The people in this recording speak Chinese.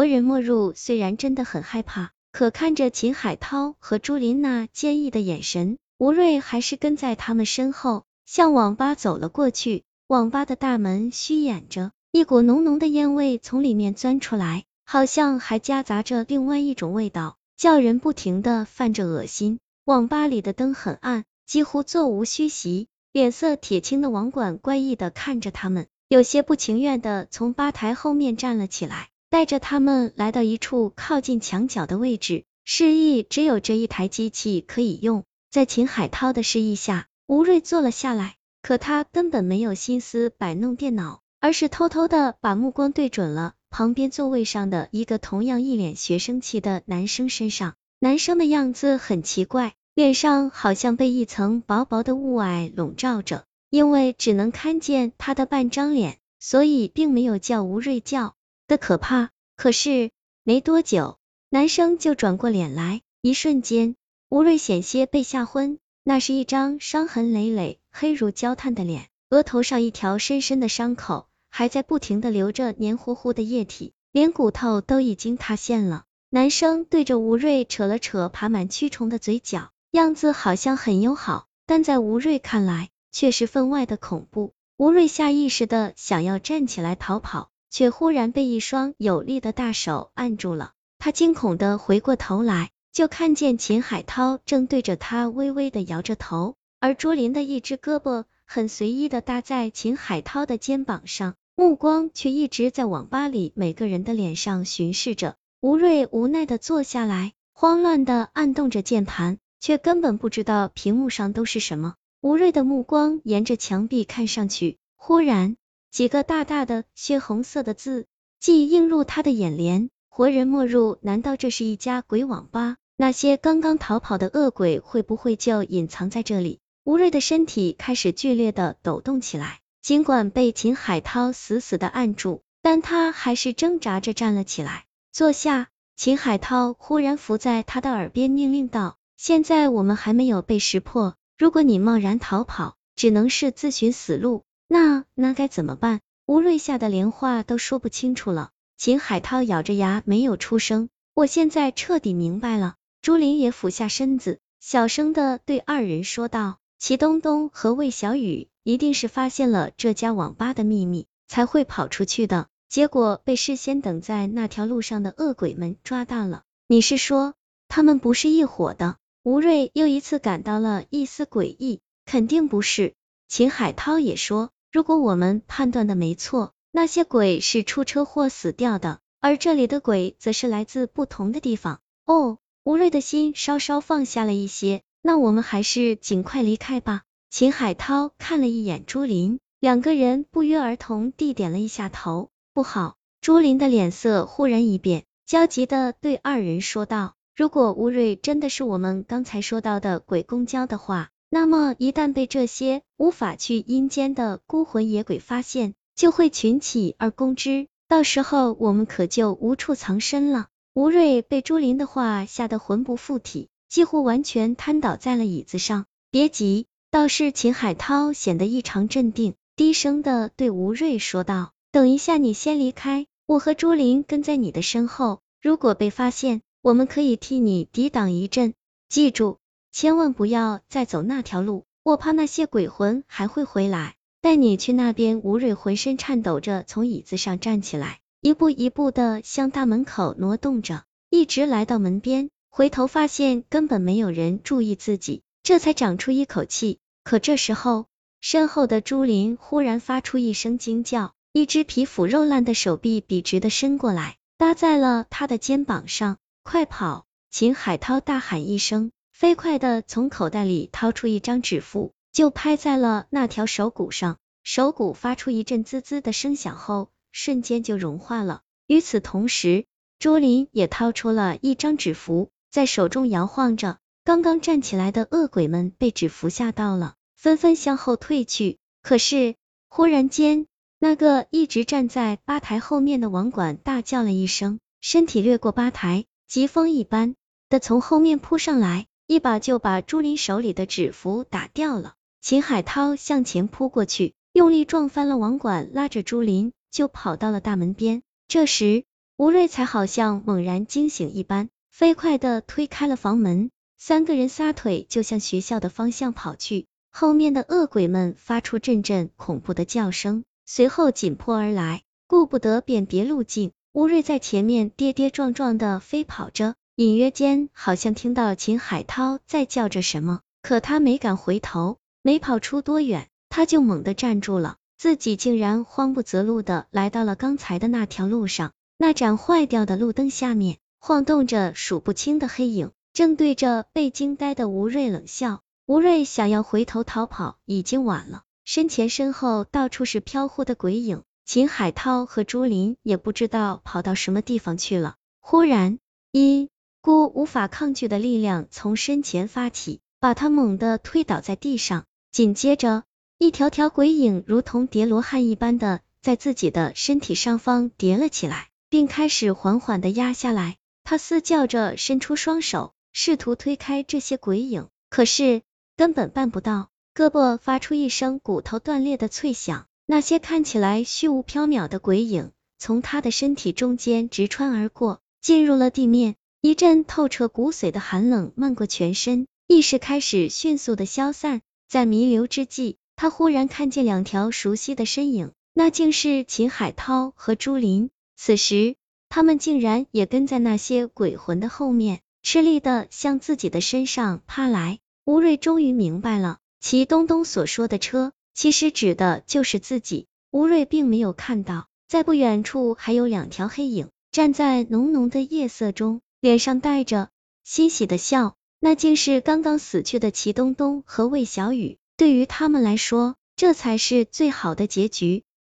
活人莫入虽然真的很害怕，可看着秦海涛和朱琳那坚毅的眼神，吴瑞还是跟在他们身后向网吧走了过去。网吧的大门虚掩着，一股浓浓的烟味从里面钻出来，好像还夹杂着另外一种味道，叫人不停的泛着恶心。网吧里的灯很暗，几乎座无虚席。脸色铁青的网管怪异的看着他们，有些不情愿的从吧台后面站了起来。带着他们来到一处靠近墙角的位置，示意只有这一台机器可以用。在秦海涛的示意下，吴瑞坐了下来，可他根本没有心思摆弄电脑，而是偷偷的把目光对准了旁边座位上的一个同样一脸学生气的男生身上。男生的样子很奇怪，脸上好像被一层薄薄的雾霭笼罩着，因为只能看见他的半张脸，所以并没有叫吴瑞叫。的可怕，可是没多久，男生就转过脸来，一瞬间，吴瑞险些被吓昏。那是一张伤痕累累、黑如焦炭的脸，额头上一条深深的伤口还在不停的流着黏糊糊的液体，连骨头都已经塌陷了。男生对着吴瑞扯了扯爬满蛆虫的嘴角，样子好像很友好，但在吴瑞看来却是分外的恐怖。吴瑞下意识的想要站起来逃跑。却忽然被一双有力的大手按住了，他惊恐的回过头来，就看见秦海涛正对着他微微的摇着头，而朱琳的一只胳膊很随意的搭在秦海涛的肩膀上，目光却一直在网吧里每个人的脸上巡视着。吴瑞无奈的坐下来，慌乱的按动着键盘，却根本不知道屏幕上都是什么。吴瑞的目光沿着墙壁看上去，忽然。几个大大的血红色的字，既映入他的眼帘，活人莫入。难道这是一家鬼网吧？那些刚刚逃跑的恶鬼会不会就隐藏在这里？吴瑞的身体开始剧烈的抖动起来，尽管被秦海涛死死的按住，但他还是挣扎着站了起来，坐下。秦海涛忽然伏在他的耳边命令道：“现在我们还没有被识破，如果你贸然逃跑，只能是自寻死路。”那那该怎么办？吴瑞吓得连话都说不清楚了。秦海涛咬着牙没有出声。我现在彻底明白了。朱琳也俯下身子，小声的对二人说道：“齐东东和魏小雨一定是发现了这家网吧的秘密，才会跑出去的。结果被事先等在那条路上的恶鬼们抓到了。你是说他们不是一伙的？”吴瑞又一次感到了一丝诡异。肯定不是。秦海涛也说。如果我们判断的没错，那些鬼是出车祸死掉的，而这里的鬼则是来自不同的地方。哦，吴瑞的心稍稍放下了一些，那我们还是尽快离开吧。秦海涛看了一眼朱琳，两个人不约而同地点了一下头。不好！朱琳的脸色忽然一变，焦急的对二人说道：“如果吴瑞真的是我们刚才说到的鬼公交的话。”那么一旦被这些无法去阴间的孤魂野鬼发现，就会群起而攻之，到时候我们可就无处藏身了。吴瑞被朱琳的话吓得魂不附体，几乎完全瘫倒在了椅子上。别急，倒是秦海涛显得异常镇定，低声的对吴瑞说道：“等一下，你先离开，我和朱琳跟在你的身后。如果被发现，我们可以替你抵挡一阵。记住。”千万不要再走那条路，我怕那些鬼魂还会回来。带你去那边。吴蕊浑身颤抖着从椅子上站起来，一步一步的向大门口挪动着，一直来到门边，回头发现根本没有人注意自己，这才长出一口气。可这时候，身后的朱琳忽然发出一声惊叫，一只皮腐肉烂的手臂笔直的伸过来，搭在了他的肩膀上。快跑！秦海涛大喊一声。飞快的从口袋里掏出一张纸符，就拍在了那条手骨上，手骨发出一阵滋滋的声响后，瞬间就融化了。与此同时，朱琳也掏出了一张纸符，在手中摇晃着。刚刚站起来的恶鬼们被纸符吓到了，纷纷向后退去。可是，忽然间，那个一直站在吧台后面的网管大叫了一声，身体掠过吧台，疾风一般的从后面扑上来。一把就把朱琳手里的纸符打掉了。秦海涛向前扑过去，用力撞翻了网管，拉着朱琳就跑到了大门边。这时，吴瑞才好像猛然惊醒一般，飞快的推开了房门，三个人撒腿就向学校的方向跑去。后面的恶鬼们发出阵阵恐怖的叫声，随后紧迫而来，顾不得辨别路径，吴瑞在前面跌跌撞撞的飞跑着，隐约间好像听到秦海涛在叫着什么，可他没敢回头，没跑出多远，他就猛地站住了，自己竟然慌不择路的来到了刚才的那条路上，那盏坏掉的路灯下面晃动着数不清的黑影，正对着被惊呆的吴瑞冷笑。吴瑞想要回头逃跑，已经晚了。身前身后到处是飘忽的鬼影，秦海涛和朱琳也不知道跑到什么地方去了。忽然，一股无法抗拒的力量从身前发起，把他猛地推倒在地上。紧接着，一条条鬼影如同叠罗汉一般的在自己的身体上方叠了起来，并开始缓缓的压下来。他嘶叫着伸出双手，试图推开这些鬼影，可是。根本办不到，胳膊发出一声骨头断裂的脆响，那些看起来虚无缥缈的鬼影从他的身体中间直穿而过，进入了地面。一阵透彻骨髓的寒冷漫过全身，意识开始迅速的消散。在弥留之际，他忽然看见两条熟悉的身影，那竟是秦海涛和朱琳。此时，他们竟然也跟在那些鬼魂的后面，吃力的向自己的身上趴来。吴瑞终于明白了，齐东东所说的车，其实指的就是自己。吴瑞并没有看到，在不远处还有两条黑影，站在浓浓的夜色中，脸上带着欣喜的笑。那竟是刚刚死去的齐东东和魏小雨。对于他们来说，这才是最好的结局。